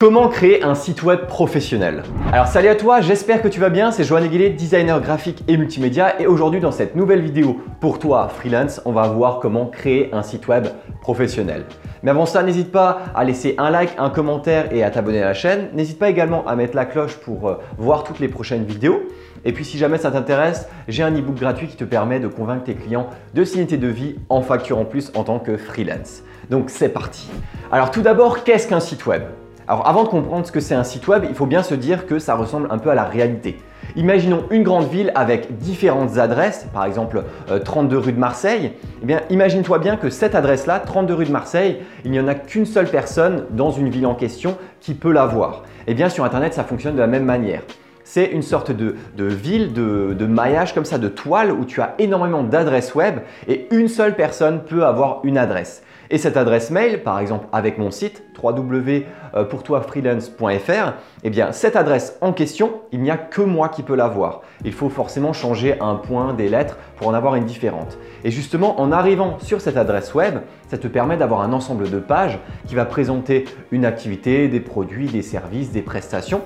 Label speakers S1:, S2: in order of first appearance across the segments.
S1: Comment créer un site web professionnel Alors salut à toi, j'espère que tu vas bien, c'est Joanne Aguilé, designer graphique et multimédia et aujourd'hui dans cette nouvelle vidéo pour toi freelance, on va voir comment créer un site web professionnel. Mais avant ça, n'hésite pas à laisser un like, un commentaire et à t'abonner à la chaîne. N'hésite pas également à mettre la cloche pour euh, voir toutes les prochaines vidéos. Et puis si jamais ça t'intéresse, j'ai un e-book gratuit qui te permet de convaincre tes clients de signer tes devis en facture en plus en tant que freelance. Donc c'est parti. Alors tout d'abord, qu'est-ce qu'un site web? Alors avant de comprendre ce que c'est un site web, il faut bien se dire que ça ressemble un peu à la réalité. Imaginons une grande ville avec différentes adresses, par exemple 32 euh, rue de Marseille. Eh bien, imagine-toi bien que cette adresse-là, 32 rue de Marseille, il n'y en a qu'une seule personne dans une ville en question qui peut la voir. Eh bien, sur Internet, ça fonctionne de la même manière. C'est une sorte de, ville, de, maillage comme ça, de toile où tu as énormément d'adresses web et une seule personne peut avoir une adresse. Et cette adresse mail, par exemple avec mon site www.pourtoifreelance.fr, eh bien cette adresse en question, il n'y a que moi qui peux la voir. Il faut forcément changer un point, des lettres pour en avoir une différente. Et justement, en arrivant sur cette adresse web, ça te permet d'avoir un ensemble de pages qui va présenter une activité, des produits, des services, des prestations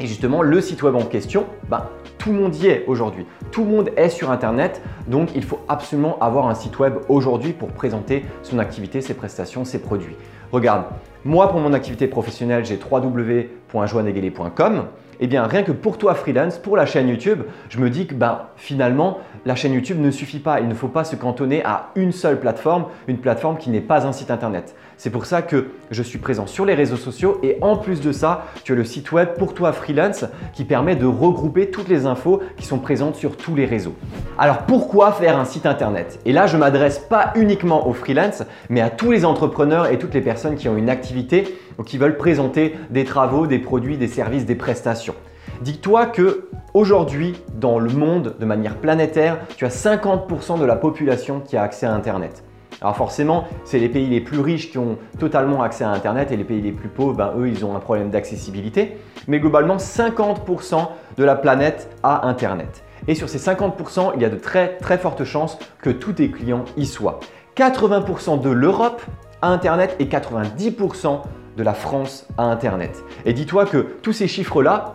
S1: et justement, le site web en question, ben, tout le monde y est aujourd'hui. Tout le monde est sur Internet, donc il faut absolument avoir un site web aujourd'hui pour présenter son activité, ses prestations, ses produits. Regarde, moi pour mon activité professionnelle, j'ai www.joanneguelet.com. Eh bien, rien que pour toi freelance, pour la chaîne YouTube, je me dis que ben, finalement, la chaîne YouTube ne suffit pas. Il ne faut pas se cantonner à une seule plateforme, une plateforme qui n'est pas un site internet. C'est pour ça que je suis présent sur les réseaux sociaux et en plus de ça, tu as le site web pour toi freelance qui permet de regrouper toutes les infos qui sont présentes sur tous les réseaux. Alors pourquoi faire un site internet? Et là, je m'adresse pas uniquement aux freelance, mais à tous les entrepreneurs et toutes les personnes qui ont une activité ou qui veulent présenter des travaux, des produits, des services, des prestations. Dis-toi que aujourd'hui, dans le monde, de manière planétaire, tu as 50% de la population qui a accès à Internet. Alors forcément, c'est les pays les plus riches qui ont totalement accès à Internet et les pays les plus pauvres, ben, eux, ils ont un problème d'accessibilité. Mais globalement, 50% de la planète a Internet. Et sur ces 50%, il y a de très très fortes chances que tous tes clients y soient. 80% de l'Europe a Internet et 90% de la France à Internet. Et dis-toi que tous ces chiffres-là,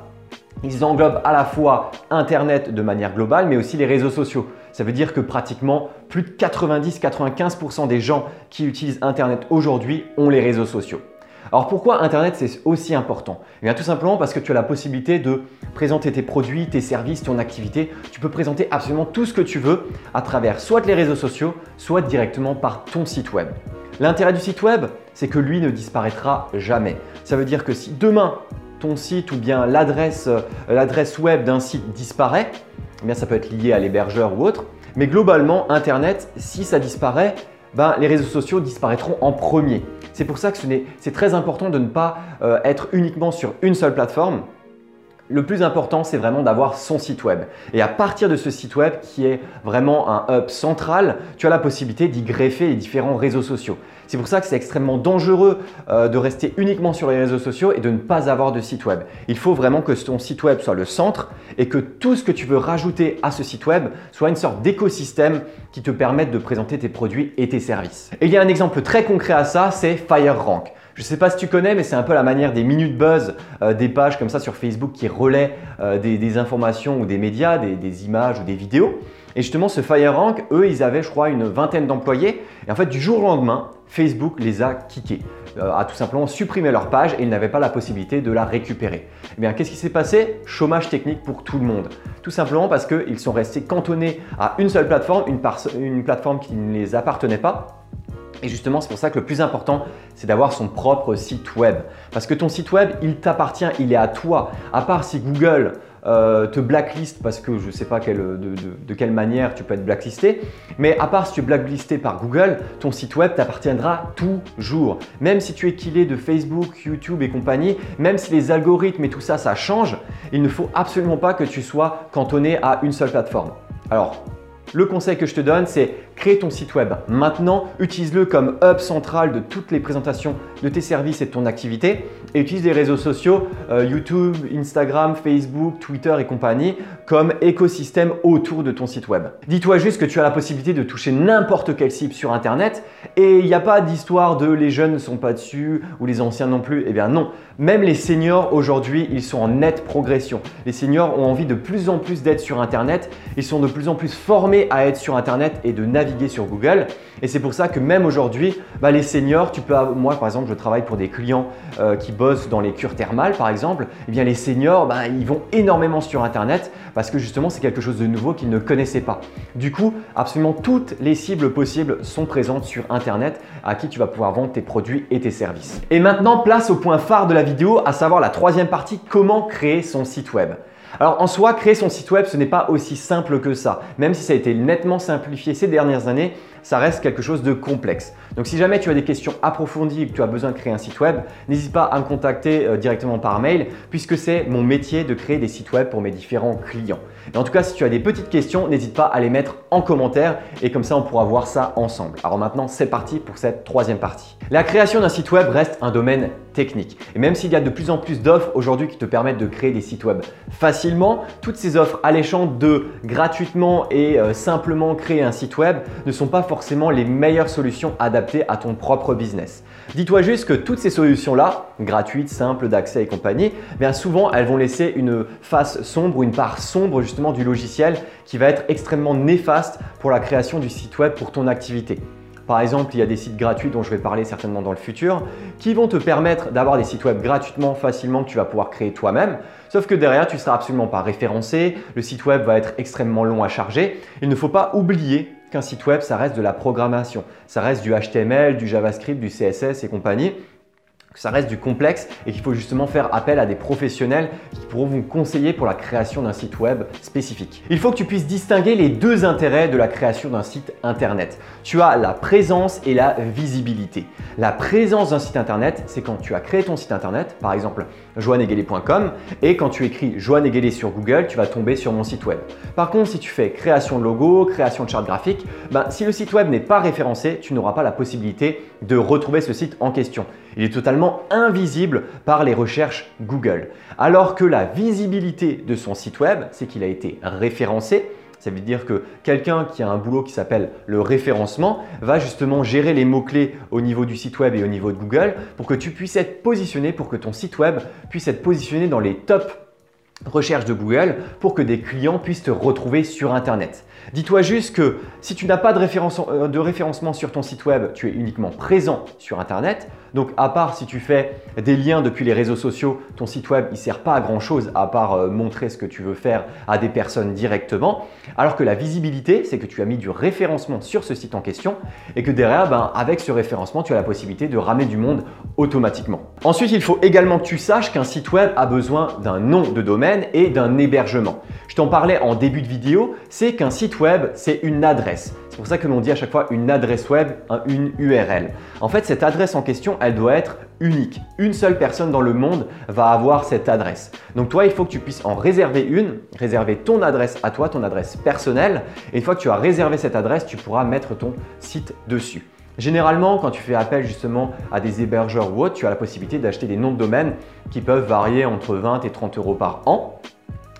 S1: ils englobent à la fois Internet de manière globale, mais aussi les réseaux sociaux. Ça veut dire que pratiquement plus de 90-95% des gens qui utilisent Internet aujourd'hui ont les réseaux sociaux. Alors pourquoi Internet c'est aussi important? Eh bien tout simplement parce que tu as la possibilité de présenter tes produits, tes services, ton activité. Tu peux présenter absolument tout ce que tu veux à travers soit les réseaux sociaux, soit directement par ton site web. L'intérêt du site web, c'est que lui ne disparaîtra jamais. Ça veut dire que si demain ton site ou bien l'adresse euh, web d'un site disparaît, eh ça peut être lié à l'hébergeur ou autre, mais globalement Internet, si ça disparaît, ben, les réseaux sociaux disparaîtront en premier. C'est pour ça que c'est très important de ne pas euh, être uniquement sur une seule plateforme, le plus important, c'est vraiment d'avoir son site web. Et à partir de ce site web qui est vraiment un hub central, tu as la possibilité d'y greffer les différents réseaux sociaux. C'est pour ça que c'est extrêmement dangereux euh, de rester uniquement sur les réseaux sociaux et de ne pas avoir de site web. Il faut vraiment que ton site web soit le centre et que tout ce que tu veux rajouter à ce site web soit une sorte d'écosystème qui te permette de présenter tes produits et tes services. Et il y a un exemple très concret à ça, c'est FireRank. Je ne sais pas si tu connais, mais c'est un peu la manière des minutes buzz, euh, des pages comme ça sur Facebook qui relaient euh, des, informations ou des médias, des, images ou des vidéos. Et justement, ce FireRank, eux, ils avaient, je crois, une vingtaine d'employés. Et en fait, du jour au lendemain, Facebook les a kickés, euh, a tout simplement supprimé leur page et ils n'avaient pas la possibilité de la récupérer. Eh bien, qu'est-ce qui s'est passé? Chômage technique pour tout le monde. Tout simplement parce qu'ils sont restés cantonnés à une seule plateforme, une plateforme qui ne les appartenait pas et justement, c'est pour ça que le plus important, c'est d'avoir son propre site web. Parce que ton site web, il t'appartient, il est à toi. À part si Google euh, te blacklist parce que je ne sais pas de, quelle manière tu peux être blacklisté, mais à part si tu es blacklisté par Google, ton site web t'appartiendra toujours. Même si tu es killé de Facebook, YouTube et compagnie, même si les algorithmes et tout ça, ça change, il ne faut absolument pas que tu sois cantonné à une seule plateforme. Alors, le conseil que je te donne, c'est crée ton site web maintenant, utilise-le comme hub central de toutes les présentations de tes services et de ton activité et utilise les réseaux sociaux, euh, YouTube, Instagram, Facebook, Twitter et compagnie comme écosystème autour de ton site web. Dis-toi juste que tu as la possibilité de toucher n'importe quelle cible sur Internet et il n'y a pas d'histoire de les jeunes ne sont pas dessus ou les anciens non plus. Eh bien non, même les seniors aujourd'hui, ils sont en nette progression. Les seniors ont envie de plus en plus d'être sur Internet, ils sont de plus en plus formés à être sur Internet et de naviguer sur Google. Et c'est pour ça que même aujourd'hui, bah, les seniors, tu peux, moi par exemple, je travaille pour des clients euh, qui bossent dans les cures thermales par exemple. Eh bien les seniors, bah, ils vont énormément sur Internet parce que justement c'est quelque chose de nouveau qu'ils ne connaissaient pas. Du coup, absolument toutes les cibles possibles sont présentes sur Internet à qui tu vas pouvoir vendre tes produits et tes services. Et maintenant, place au point phare de la vidéo, à savoir la troisième partie, comment créer son site web. Alors en soi, créer son site web, ce n'est pas aussi simple que ça. Même si ça a été nettement simplifié ces dernières années, ça reste quelque chose de complexe. Donc si jamais tu as des questions approfondies et que tu as besoin de créer un site web, n'hésite pas à me contacter euh, directement par mail puisque c'est mon métier de créer des sites web pour mes différents clients. Et en tout cas, si tu as des petites questions, n'hésite pas à les mettre en commentaire et comme ça on pourra voir ça ensemble. Alors maintenant, c'est parti pour cette troisième partie. La création d'un site web reste un domaine technique. Et même s'il y a de plus en plus d'offres aujourd'hui qui te permettent de créer des sites web facilement, toutes ces offres alléchantes de gratuitement et euh, simplement créer un site web ne sont pas forcément les meilleures solutions adaptées à ton propre business. Dis-toi juste que toutes ces solutions-là, gratuites, simples, d'accès et compagnie, bien souvent elles vont laisser une face sombre ou une part sombre justement du logiciel qui va être extrêmement néfaste pour la création du site web pour ton activité. Par exemple, il y a des sites gratuits dont je vais parler certainement dans le futur qui vont te permettre d'avoir des sites web gratuitement, facilement que tu vas pouvoir créer toi-même. Sauf que derrière, tu ne seras absolument pas référencé, le site web va être extrêmement long à charger. Il ne faut pas oublier qu'un site web, ça reste de la programmation. Ça reste du HTML, du JavaScript, du CSS et compagnie que ça reste du complexe et qu'il faut justement faire appel à des professionnels qui pourront vous conseiller pour la création d'un site web spécifique. Il faut que tu puisses distinguer les deux intérêts de la création d'un site internet. Tu as la présence et la visibilité. La présence d'un site internet, c'est quand tu as créé ton site internet, par exemple joanneguelet.com, et quand tu écris Joanne sur Google, tu vas tomber sur mon site web. Par contre, si tu fais création de logo, création de charte graphique, ben, si le site web n'est pas référencé, tu n'auras pas la possibilité de retrouver ce site en question. Il est totalement invisible par les recherches Google. Alors que la visibilité de son site web, c'est qu'il a été référencé. Ça veut dire que quelqu'un qui a un boulot qui s'appelle le référencement va justement gérer les mots-clés au niveau du site web et au niveau de Google pour que tu puisses être positionné, pour que ton site web puisse être positionné dans les top recherche de Google pour que des clients puissent te retrouver sur Internet. Dis-toi juste que si tu n'as pas de, euh, de, référencement sur ton site web, tu es uniquement présent sur Internet. Donc à part si tu fais des liens depuis les réseaux sociaux, ton site web ne sert pas à grand chose à part euh, montrer ce que tu veux faire à des personnes directement. Alors que la visibilité, c'est que tu as mis du référencement sur ce site en question et que derrière, ben, avec ce référencement, tu as la possibilité de ramener du monde automatiquement. Ensuite, il faut également que tu saches qu'un site web a besoin d'un nom de domaine et d'un hébergement. Je t'en parlais en début de vidéo, c'est qu'un site web, c'est une adresse. C'est pour ça que l'on dit à chaque fois une adresse web, une URL. En fait, cette adresse en question, elle doit être unique. Une seule personne dans le monde va avoir cette adresse. Donc toi, il faut que tu puisses en réserver une, réserver ton adresse à toi, ton adresse personnelle. Et une fois que tu as réservé cette adresse, tu pourras mettre ton site dessus. Généralement, quand tu fais appel justement à des hébergeurs ou autres, tu as la possibilité d'acheter des noms de domaine qui peuvent varier entre 20 et 30 euros par an.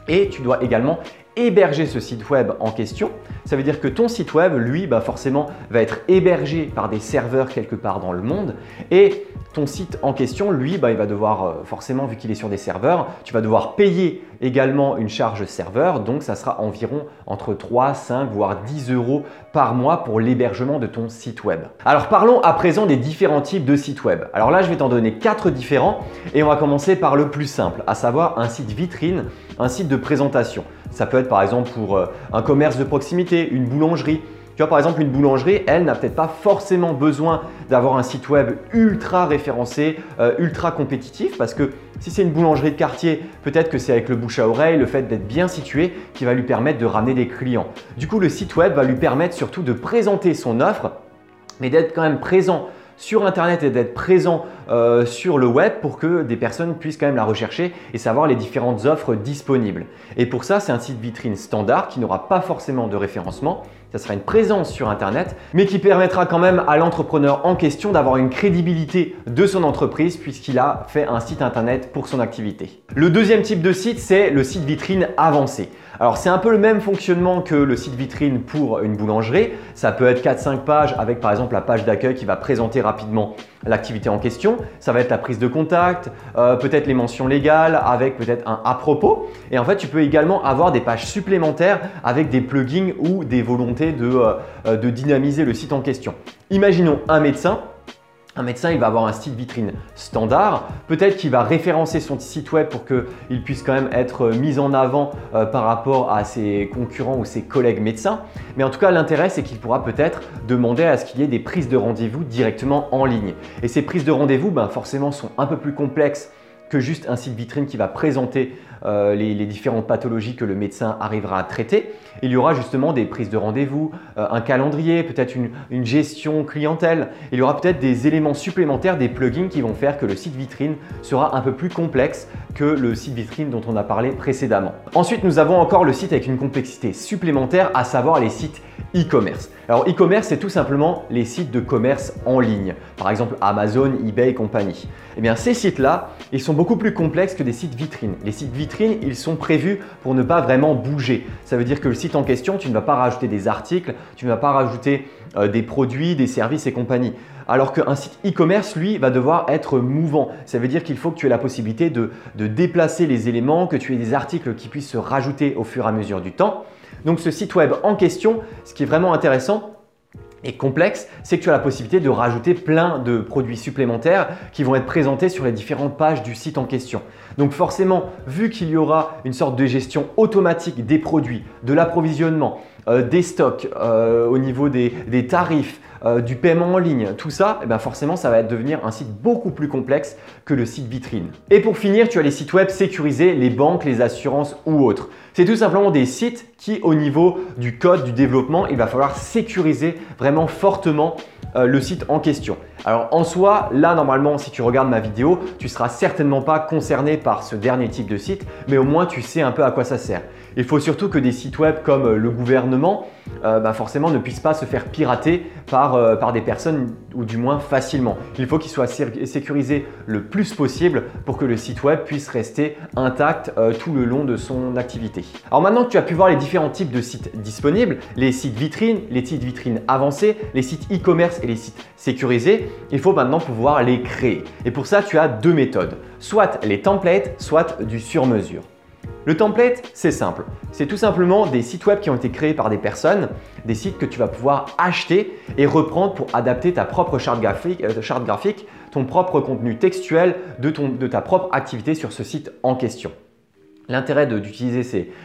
S1: Et tu dois également héberger ce site web en question. Ça veut dire que ton site web, lui, bah forcément, va être hébergé par des serveurs quelque part dans le monde. Et ton site en question, lui, bah, il va devoir, euh, forcément, vu qu'il est sur des serveurs, tu vas devoir payer également une charge serveur. Donc, ça sera environ entre 3, 5, voire 10 euros par mois pour l'hébergement de ton site web. Alors, parlons à présent des différents types de sites web. Alors là, je vais t'en donner quatre différents et on va commencer par le plus simple, à savoir un site vitrine, un site de présentation. Ça peut être par exemple pour euh, un commerce de proximité, une boulangerie. Tu vois, par exemple, une boulangerie, elle n'a peut-être pas forcément besoin d'avoir un site web ultra référencé, euh, ultra compétitif, parce que si c'est une boulangerie de quartier, peut-être que c'est avec le bouche à oreille, le fait d'être bien situé, qui va lui permettre de ramener des clients. Du coup, le site web va lui permettre surtout de présenter son offre, mais d'être quand même présent sur Internet et d'être présent euh, sur le web pour que des personnes puissent quand même la rechercher et savoir les différentes offres disponibles. Et pour ça, c'est un site vitrine standard qui n'aura pas forcément de référencement. ça sera une présence sur Internet, mais qui permettra quand même à l'entrepreneur en question d'avoir une crédibilité de son entreprise puisqu'il a fait un site Internet pour son activité. Le deuxième type de site, c'est le site vitrine avancé. Alors c'est un peu le même fonctionnement que le site vitrine pour une boulangerie. Ça peut être 4-5 pages avec par exemple la page d'accueil qui va présenter rapidement l'activité en question. Ça va être la prise de contact, euh, peut-être les mentions légales avec peut-être un à propos. Et en fait tu peux également avoir des pages supplémentaires avec des plugins ou des volontés de, euh, euh, de dynamiser le site en question. Imaginons un médecin un médecin, il va avoir un site vitrine standard. Peut-être qu'il va référencer son site web pour qu'il puisse quand même être mis en avant euh, par rapport à ses concurrents ou ses collègues médecins. Mais en tout cas, l'intérêt, c'est qu'il pourra peut-être demander à ce qu'il y ait des prises de rendez-vous directement en ligne. Et ces prises de rendez-vous, ben, forcément, sont un peu plus complexes que juste un site vitrine qui va présenter euh, les, différentes pathologies que le médecin arrivera à traiter. Il y aura justement des prises de rendez-vous, euh, un calendrier, peut-être une, une, gestion clientèle. Il y aura peut-être des éléments supplémentaires, des plugins qui vont faire que le site vitrine sera un peu plus complexe que le site vitrine dont on a parlé précédemment. Ensuite, nous avons encore le site avec une complexité supplémentaire, à savoir les sites e-commerce. Alors e-commerce, c'est tout simplement les sites de commerce en ligne, par exemple Amazon, eBay et compagnie. Eh bien ces sites-là, ils sont beaucoup plus complexes que des sites vitrines. Les sites vitrines, ils sont prévus pour ne pas vraiment bouger. Ça veut dire que le site en question, tu ne vas pas rajouter des articles, tu ne vas pas rajouter euh, des produits, des services et compagnie. Alors qu'un site e-commerce, lui, va devoir être mouvant. Ça veut dire qu'il faut que tu aies la possibilité de, de déplacer les éléments, que tu aies des articles qui puissent se rajouter au fur et à mesure du temps. Donc ce site web en question, ce qui est vraiment intéressant, et complexe, c'est que tu as la possibilité de rajouter plein de produits supplémentaires qui vont être présentés sur les différentes pages du site en question. Donc forcément, vu qu'il y aura une sorte de gestion automatique des produits, de l'approvisionnement, euh, des stocks, euh, au niveau des tarifs, euh, du paiement en ligne, tout ça, eh ben forcément ça va devenir un site beaucoup plus complexe que le site vitrine. Et pour finir, tu as les sites web sécurisés, les banques, les assurances ou autres. C'est tout simplement des sites qui au niveau du code, du développement, il va falloir sécuriser vraiment fortement euh, le site en question. Alors en soi, là normalement, si tu regardes ma vidéo, tu seras certainement pas concerné par ce dernier type de site, mais au moins tu sais un peu à quoi ça sert. Il faut surtout que des sites web comme euh, le gouvernement, euh, bah, forcément, ne puissent pas se faire pirater par, des personnes ou du moins facilement. Il faut qu'il soit sécurisé le plus possible pour que le site web puisse rester intact tout le long de son activité. Alors maintenant que tu as pu voir les différents types de sites disponibles, les sites vitrines, les sites vitrines avancés, les sites e-commerce les sites sécurisés, il faut maintenant pouvoir les créer. Et pour ça, tu as deux méthodes, soit les templates, soit du sur-mesure. Le template, c'est simple. C'est tout simplement des sites web qui ont été créés par des personnes, des sites que tu vas pouvoir acheter et reprendre pour adapter ta propre charte graphique, euh, ton propre contenu textuel de, ta propre activité sur ce site en question. L'intérêt d'utiliser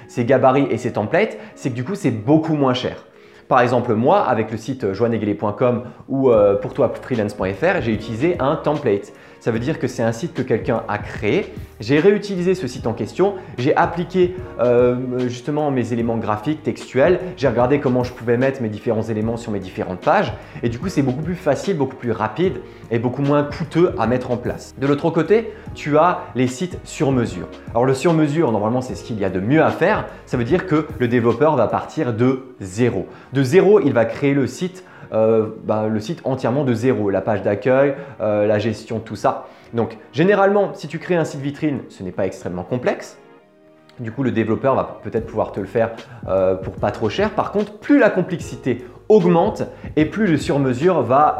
S1: ces, gabarits et ces templates, c'est que du coup, c'est beaucoup moins cher. Par exemple, moi, avec le site joanneguelet.com ou euh, pour toi freelance.fr, j'ai utilisé un template. Ça veut dire que c'est un site que quelqu'un a créé. J'ai réutilisé ce site en question, j'ai appliqué euh, justement mes éléments graphiques, textuels, j'ai regardé comment je pouvais mettre mes différents éléments sur mes différentes pages et du coup c'est beaucoup plus facile, beaucoup plus rapide et beaucoup moins coûteux à mettre en place. De l'autre côté, tu as les sites sur mesure. Alors le sur mesure, normalement c'est ce qu'il y a de mieux à faire. Ça veut dire que le développeur va partir de zéro. De zéro, il va créer le site euh, bah, le site entièrement de zéro, la page d'accueil, euh, la gestion, tout ça. Donc généralement, si tu crées un site vitrine, ce n'est pas extrêmement complexe. Du coup, le développeur va peut-être pouvoir te le faire euh, pour pas trop cher. Par contre, plus la complexité augmente et plus le sur-mesure va,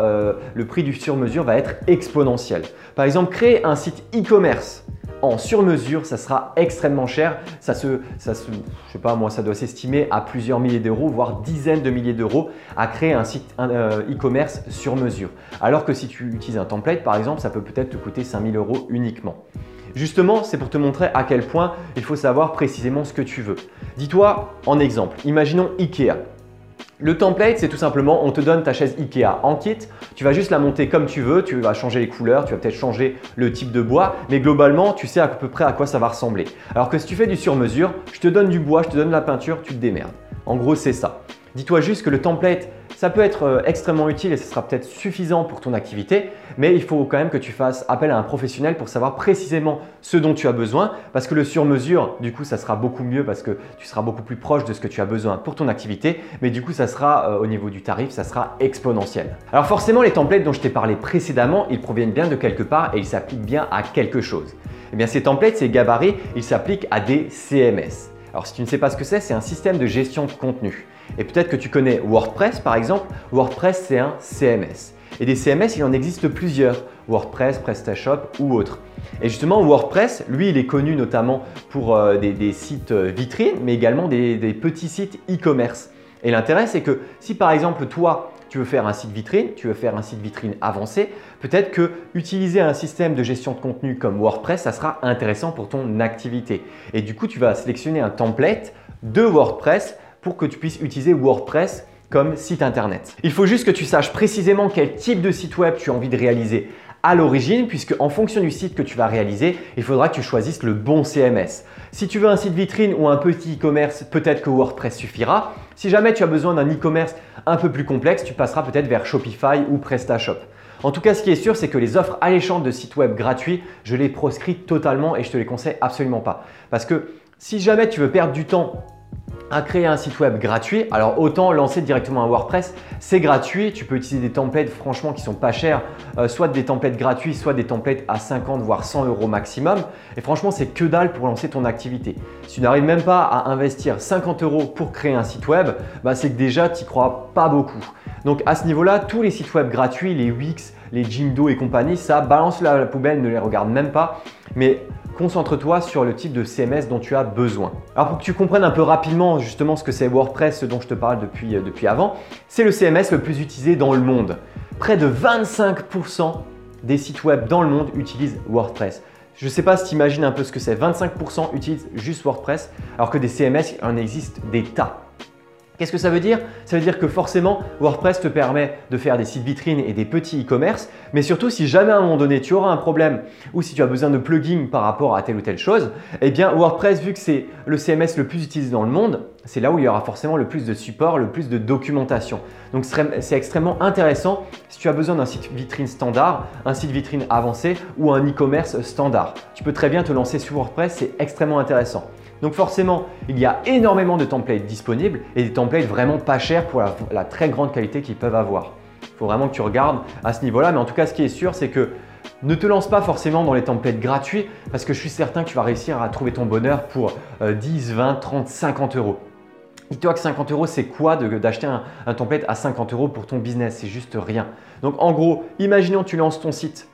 S1: le prix du sur-mesure va être exponentiel. Par exemple, créer un site e-commerce en sur-mesure, ça sera extrêmement cher. Ça se, ça se, je sais pas moi, ça doit s'estimer à plusieurs milliers d'euros, voire dizaines de milliers d'euros à créer un site euh, e-commerce sur mesure. Alors que si tu utilises un template, par exemple, ça peut peut-être te coûter 5000 euros uniquement. Justement, c'est pour te montrer à quel point il faut savoir précisément ce que tu veux. Dis-toi en exemple, imaginons Ikea. Le template, c'est tout simplement, on te donne ta chaise Ikea en kit, tu vas juste la monter comme tu veux, tu vas changer les couleurs, tu vas peut-être changer le type de bois, mais globalement, tu sais à peu près à quoi ça va ressembler. Alors que si tu fais du sur-mesure, je te donne du bois, je te donne la peinture, tu te démerdes. En gros, c'est ça. Dis-toi juste que le template, Ça peut être euh, extrêmement utile et ce sera peut-être suffisant pour ton activité, mais il faut quand même que tu fasses appel à un professionnel pour savoir précisément ce dont tu as besoin parce que le sur-mesure, du coup, ça sera beaucoup mieux parce que tu seras beaucoup plus proche de ce que tu as besoin pour ton activité, mais du coup, ça sera euh, au niveau du tarif, ça sera exponentiel. Alors forcément, les templates dont je t'ai parlé précédemment, ils proviennent bien de quelque part et ils s'appliquent bien à quelque chose. Eh bien, ces templates, ces gabarits, ils s'appliquent à des CMS. Alors si tu ne sais pas ce que c'est, c'est un système de gestion de contenu. Et peut-être que tu connais WordPress par exemple. WordPress c'est un CMS. Et des CMS, il en existe plusieurs. WordPress, PrestaShop ou autres. Et justement, WordPress, lui, il est connu notamment pour euh, des, sites euh, vitrines, mais également des petits sites e-commerce. Et l'intérêt, c'est que si par exemple, toi, tu veux faire un site vitrine, tu veux faire un site vitrine avancé, peut-être que utiliser un système de gestion de contenu comme WordPress, ça sera intéressant pour ton activité. Et du coup, tu vas sélectionner un template de WordPress pour que tu puisses utiliser WordPress comme site internet. Il faut juste que tu saches précisément quel type de site web tu as envie de réaliser à l'origine, puisque en fonction du site que tu vas réaliser, il faudra que tu choisisses le bon CMS. Si tu veux un site vitrine ou un petit e-commerce, peut-être que WordPress suffira. Si jamais tu as besoin d'un e-commerce un peu plus complexe, tu passeras peut-être vers Shopify ou PrestaShop. En tout cas, ce qui est sûr, c'est que les offres alléchantes de sites web gratuits, je les proscris totalement et je te les conseille absolument pas. Parce que si jamais tu veux perdre du temps à créer un site web gratuit. Alors autant lancer directement un WordPress, c'est gratuit. Tu peux utiliser des templates franchement qui sont pas chers, euh, soit des templates gratuits, soit des templates à 50 voire 100 euros maximum. Et franchement, c'est que dalle pour lancer ton activité. Si tu n'arrives même pas à investir 50 euros pour créer un site web, bah, c'est que déjà tu crois pas beaucoup. Donc à ce niveau-là, tous les sites web gratuits, les Wix, les Jimdo et compagnie, ça balance la poubelle, ne les regarde même pas. Mais concentre-toi sur le type de CMS dont tu as besoin. Alors pour que tu comprennes un peu rapidement justement ce que c'est WordPress, ce dont je te parle depuis, euh, avant, c'est le CMS le plus utilisé dans le monde. Près de 25% des sites web dans le monde utilisent WordPress. Je ne sais pas si tu imagines un peu ce que c'est. 25% utilisent juste WordPress, alors que des CMS, il en existe des tas. Qu'est-ce que ça veut dire? Ça veut dire que forcément, WordPress te permet de faire des sites vitrines et des petits e-commerce, mais surtout si jamais à un moment donné tu auras un problème ou si tu as besoin de plugins par rapport à telle ou telle chose, eh bien WordPress, vu que c'est le CMS le plus utilisé dans le monde, c'est là où il y aura forcément le plus de support, le plus de documentation. Donc c'est extrêmement intéressant si tu as besoin d'un site vitrine standard, un site vitrine avancé ou un e-commerce standard. Tu peux très bien te lancer sur WordPress, c'est extrêmement intéressant. Donc forcément, il y a énormément de templates disponibles et des templates vraiment pas chers pour la, très grande qualité qu'ils peuvent avoir. Il faut vraiment que tu regardes à ce niveau-là, mais en tout cas, ce qui est sûr, c'est que ne te lance pas forcément dans les templates gratuits parce que je suis certain que tu vas réussir à trouver ton bonheur pour 10, 20, 30, 50 euros. Dis-toi que 50 euros, c'est quoi d'acheter un, template à 50 euros pour ton business? C'est juste rien. Donc en gros, imaginons tu lances ton site,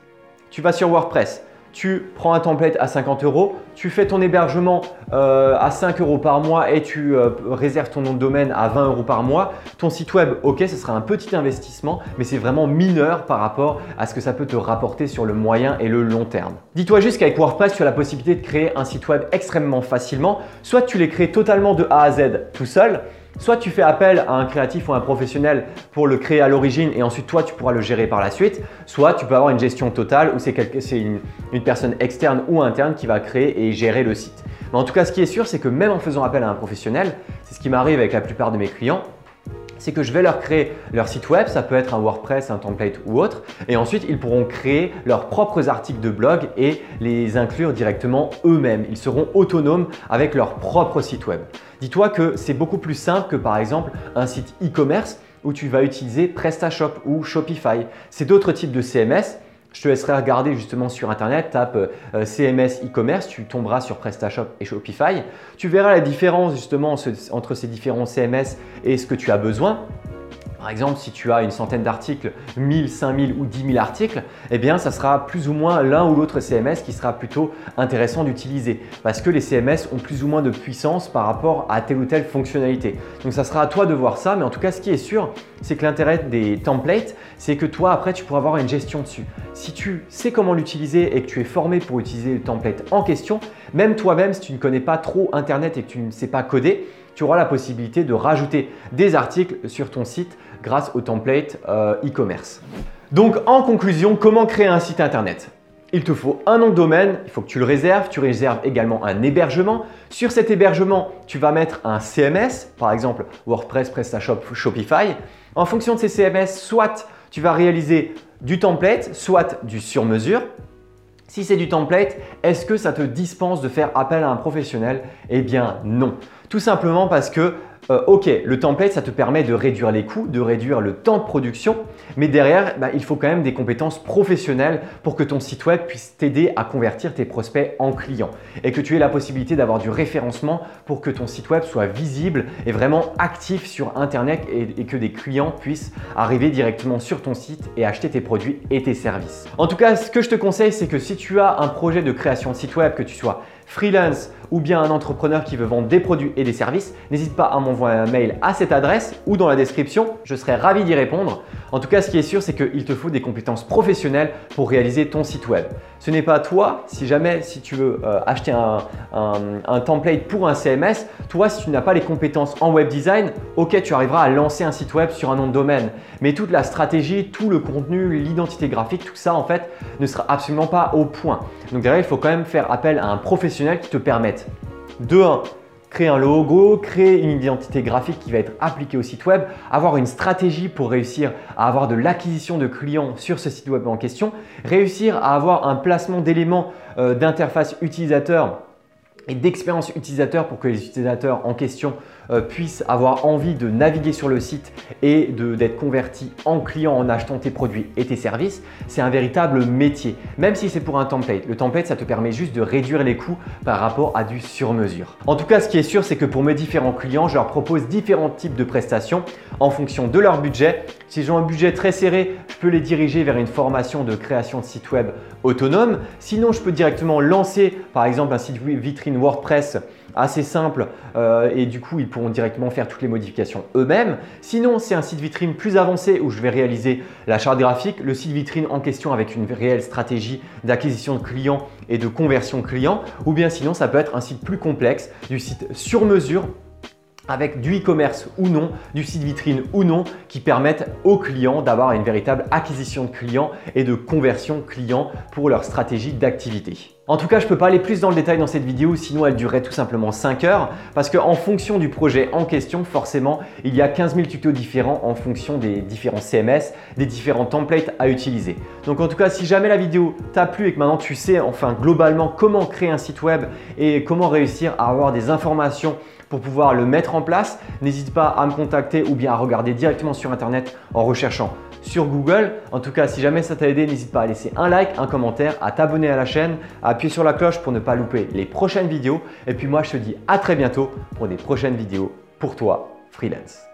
S1: tu vas sur WordPress, tu prends un template à 50 euros, tu fais ton hébergement euh, à 5 euros par mois et tu euh, réserves ton nom de domaine à 20 euros par mois. Ton site web, ok, ce sera un petit investissement, mais c'est vraiment mineur par rapport à ce que ça peut te rapporter sur le moyen et le long terme. Dis-toi juste qu'avec WordPress, tu as la possibilité de créer un site web extrêmement facilement. Soit tu les crées totalement de A à Z tout seul, Soit tu fais appel à un créatif ou un professionnel pour le créer à l'origine et ensuite toi tu pourras le gérer par la suite. Soit tu peux avoir une gestion totale où c'est une, une personne externe ou interne qui va créer et gérer le site. Mais en tout cas, ce qui est sûr, c'est que même en faisant appel à un professionnel, c'est ce qui m'arrive avec la plupart de mes clients, c'est que je vais leur créer leur site web, ça peut être un WordPress, un template ou autre, et ensuite ils pourront créer leurs propres articles de blog et les inclure directement eux-mêmes. Ils seront autonomes avec leur propre site web. Dis-toi que c'est beaucoup plus simple que par exemple un site e-commerce où tu vas utiliser PrestaShop ou Shopify. C'est d'autres types de CMS je te laisserai regarder justement sur internet, tape euh, CMS e-commerce, tu tomberas sur PrestaShop et Shopify. Tu verras la différence justement entre ces différents CMS et ce que tu as besoin. Par exemple, si tu as une centaine d'articles, 1000, 5000 ou 10 000 articles, eh bien, ça sera plus ou moins l'un ou l'autre CMS qui sera plutôt intéressant d'utiliser parce que les CMS ont plus ou moins de puissance par rapport à telle ou telle fonctionnalité. Donc, ça sera à toi de voir ça, mais en tout cas, ce qui est sûr, c'est que l'intérêt des templates, c'est que toi, après, tu pourras avoir une gestion dessus. Si tu sais comment l'utiliser et que tu es formé pour utiliser le template en question, même toi-même, si tu ne connais pas trop Internet et que tu ne sais pas coder, tu auras la possibilité de rajouter des articles sur ton site grâce au template euh, e-commerce. Donc en conclusion, comment créer un site internet? Il te faut un nom de domaine, il faut que tu le réserves, tu réserves également un hébergement. Sur cet hébergement, tu vas mettre un CMS, par exemple WordPress, PrestaShop, Shopify. En fonction de ces CMS, soit tu vas réaliser du template, soit du sur-mesure. Si c'est du template, est-ce que ça te dispense de faire appel à un professionnel? Eh bien non. Tout simplement parce que euh, ok, le template, ça te permet de réduire les coûts, de réduire le temps de production, mais derrière, bah, il faut quand même des compétences professionnelles pour que ton site web puisse t'aider à convertir tes prospects en clients et que tu aies la possibilité d'avoir du référencement pour que ton site web soit visible et vraiment actif sur Internet et, et que des clients puissent arriver directement sur ton site et acheter tes produits et tes services. En tout cas, ce que je te conseille, c'est que si tu as un projet de création de site web, que tu sois freelance ou bien un entrepreneur qui veut vendre des produits et des services, n'hésite pas à m'envoyer un mail à cette adresse ou dans la description, je serai ravi d'y répondre. En tout cas, ce qui est sûr, c'est qu'il te faut des compétences professionnelles pour réaliser ton site web. Ce n'est pas toi, si jamais si tu veux euh, acheter un, template pour un CMS, toi si tu n'as pas les compétences en web design, ok tu arriveras à lancer un site web sur un nom de domaine. Mais toute la stratégie, tout le contenu, l'identité graphique, tout ça en fait ne sera absolument pas au point. Donc derrière, il faut quand même faire appel à un professionnel qui te permette de 1 créer un logo, créer une identité graphique qui va être appliquée au site web, avoir une stratégie pour réussir à avoir de l'acquisition de clients sur ce site web en question, réussir à avoir un placement d'éléments euh, d'interface utilisateur et d'expérience utilisateur pour que les utilisateurs en question euh, puissent avoir envie de naviguer sur le site et d'être convertis en clients en achetant tes produits et tes services, c'est un véritable métier. Même si c'est pour un template. Le template, ça te permet juste de réduire les coûts par rapport à du sur-mesure. En tout cas, ce qui est sûr, c'est que pour mes différents clients, je leur propose différents types de prestations en fonction de leur budget. S'ils ont un budget très serré, je peux les diriger vers une formation de création de site web autonome. Sinon, je peux directement lancer par exemple un site vitrine WordPress assez simple euh, et du coup ils pourront directement faire toutes les modifications eux-mêmes. Sinon c'est un site vitrine plus avancé où je vais réaliser la charte graphique, le site vitrine en question avec une réelle stratégie d'acquisition de clients et de conversion clients ou bien sinon ça peut être un site plus complexe, du site sur mesure avec du e-commerce ou non, du site vitrine ou non, qui permettent aux clients d'avoir une véritable acquisition de clients et de conversion clients pour leur stratégie d'activité. En tout cas, je ne peux pas aller plus dans le détail dans cette vidéo, sinon elle durerait tout simplement 5 heures, parce qu'en fonction du projet en question, forcément, il y a 15 000 tutos différents en fonction des différents CMS, des différents templates à utiliser. Donc en tout cas, si jamais la vidéo t'a plu et que maintenant tu sais enfin globalement comment créer un site web et comment réussir à avoir des informations pour pouvoir le mettre en place, n'hésite pas à me contacter ou bien à regarder directement sur internet en recherchant sur Google. En tout cas, si jamais ça t'a aidé, n'hésite pas à laisser un like, un commentaire, à t'abonner à la chaîne, à appuyer sur la cloche pour ne pas louper les prochaines vidéos. Et puis moi, je te dis à très bientôt pour des prochaines vidéos pour toi, freelance.